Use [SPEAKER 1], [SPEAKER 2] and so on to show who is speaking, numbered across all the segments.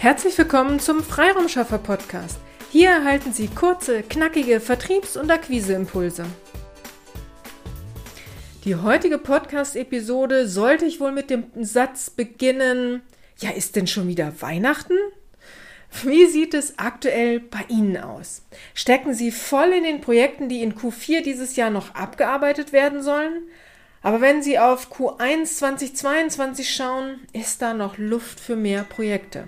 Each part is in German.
[SPEAKER 1] Herzlich willkommen zum Freiraumschaffer Podcast. Hier erhalten Sie kurze, knackige Vertriebs- und Akquiseimpulse. Die heutige Podcast-Episode sollte ich wohl mit dem Satz beginnen: Ja, ist denn schon wieder Weihnachten? Wie sieht es aktuell bei Ihnen aus? Stecken Sie voll in den Projekten, die in Q4 dieses Jahr noch abgearbeitet werden sollen? Aber wenn Sie auf Q1 2022 schauen, ist da noch Luft für mehr Projekte.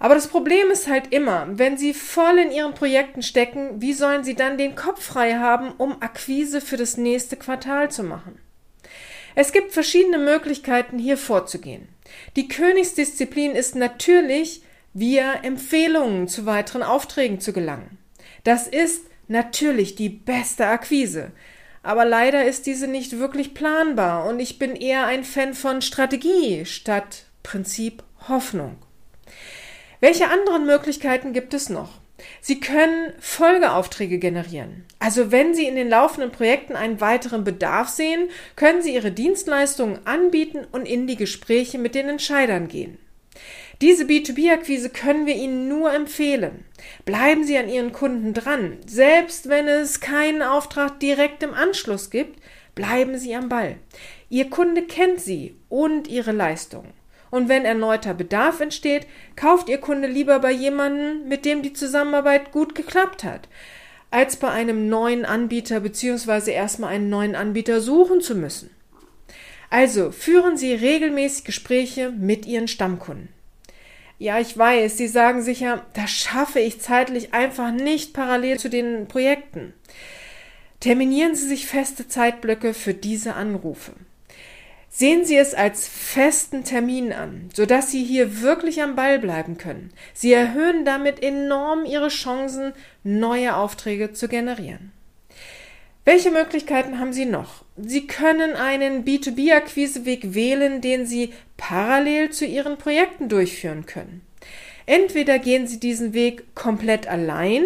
[SPEAKER 1] Aber das Problem ist halt immer, wenn Sie voll in Ihren Projekten stecken, wie sollen Sie dann den Kopf frei haben, um Akquise für das nächste Quartal zu machen? Es gibt verschiedene Möglichkeiten, hier vorzugehen. Die Königsdisziplin ist natürlich, via Empfehlungen zu weiteren Aufträgen zu gelangen. Das ist natürlich die beste Akquise. Aber leider ist diese nicht wirklich planbar und ich bin eher ein Fan von Strategie statt Prinzip Hoffnung. Welche anderen Möglichkeiten gibt es noch? Sie können Folgeaufträge generieren. Also wenn Sie in den laufenden Projekten einen weiteren Bedarf sehen, können Sie Ihre Dienstleistungen anbieten und in die Gespräche mit den Entscheidern gehen. Diese B2B-Akquise können wir Ihnen nur empfehlen. Bleiben Sie an Ihren Kunden dran. Selbst wenn es keinen Auftrag direkt im Anschluss gibt, bleiben Sie am Ball. Ihr Kunde kennt Sie und Ihre Leistungen. Und wenn erneuter Bedarf entsteht, kauft Ihr Kunde lieber bei jemandem, mit dem die Zusammenarbeit gut geklappt hat, als bei einem neuen Anbieter bzw. erstmal einen neuen Anbieter suchen zu müssen. Also führen Sie regelmäßig Gespräche mit Ihren Stammkunden. Ja, ich weiß, Sie sagen sicher, das schaffe ich zeitlich einfach nicht parallel zu den Projekten. Terminieren Sie sich feste Zeitblöcke für diese Anrufe. Sehen Sie es als festen Termin an, sodass Sie hier wirklich am Ball bleiben können. Sie erhöhen damit enorm Ihre Chancen, neue Aufträge zu generieren. Welche Möglichkeiten haben Sie noch? Sie können einen B2B-Akquiseweg wählen, den Sie parallel zu Ihren Projekten durchführen können. Entweder gehen Sie diesen Weg komplett allein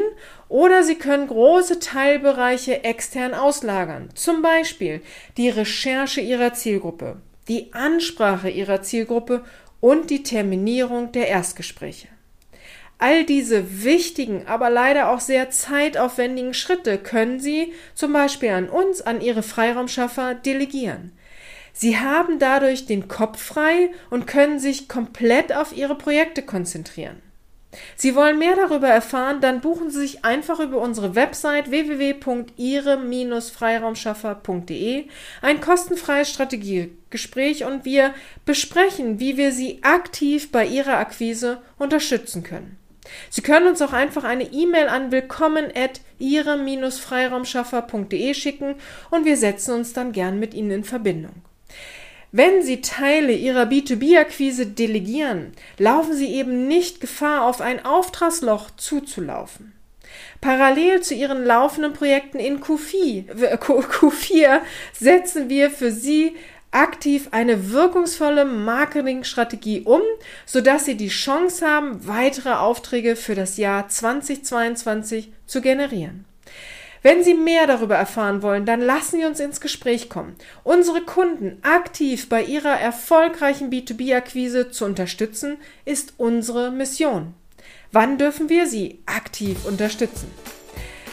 [SPEAKER 1] oder Sie können große Teilbereiche extern auslagern. Zum Beispiel die Recherche Ihrer Zielgruppe, die Ansprache Ihrer Zielgruppe und die Terminierung der Erstgespräche. All diese wichtigen, aber leider auch sehr zeitaufwendigen Schritte können Sie zum Beispiel an uns, an Ihre Freiraumschaffer delegieren. Sie haben dadurch den Kopf frei und können sich komplett auf Ihre Projekte konzentrieren. Sie wollen mehr darüber erfahren, dann buchen Sie sich einfach über unsere Website www.ihre-freiraumschaffer.de ein kostenfreies Strategiegespräch und wir besprechen, wie wir Sie aktiv bei Ihrer Akquise unterstützen können. Sie können uns auch einfach eine E-Mail an willkommen at ihre-freiraumschaffer.de schicken und wir setzen uns dann gern mit Ihnen in Verbindung. Wenn Sie Teile Ihrer B2B-Akquise delegieren, laufen Sie eben nicht Gefahr, auf ein Auftragsloch zuzulaufen. Parallel zu Ihren laufenden Projekten in Q4, Q4 setzen wir für Sie aktiv eine wirkungsvolle Marketingstrategie um, sodass Sie die Chance haben, weitere Aufträge für das Jahr 2022 zu generieren. Wenn Sie mehr darüber erfahren wollen, dann lassen Sie uns ins Gespräch kommen. Unsere Kunden aktiv bei ihrer erfolgreichen B2B-Akquise zu unterstützen, ist unsere Mission. Wann dürfen wir Sie aktiv unterstützen?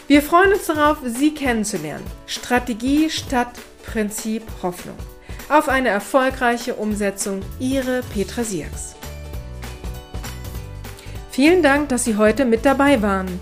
[SPEAKER 1] Wir freuen uns darauf, Sie kennenzulernen. Strategie statt Prinzip Hoffnung. Auf eine erfolgreiche Umsetzung. Ihre Petra Sierks. Vielen Dank, dass Sie heute mit dabei waren.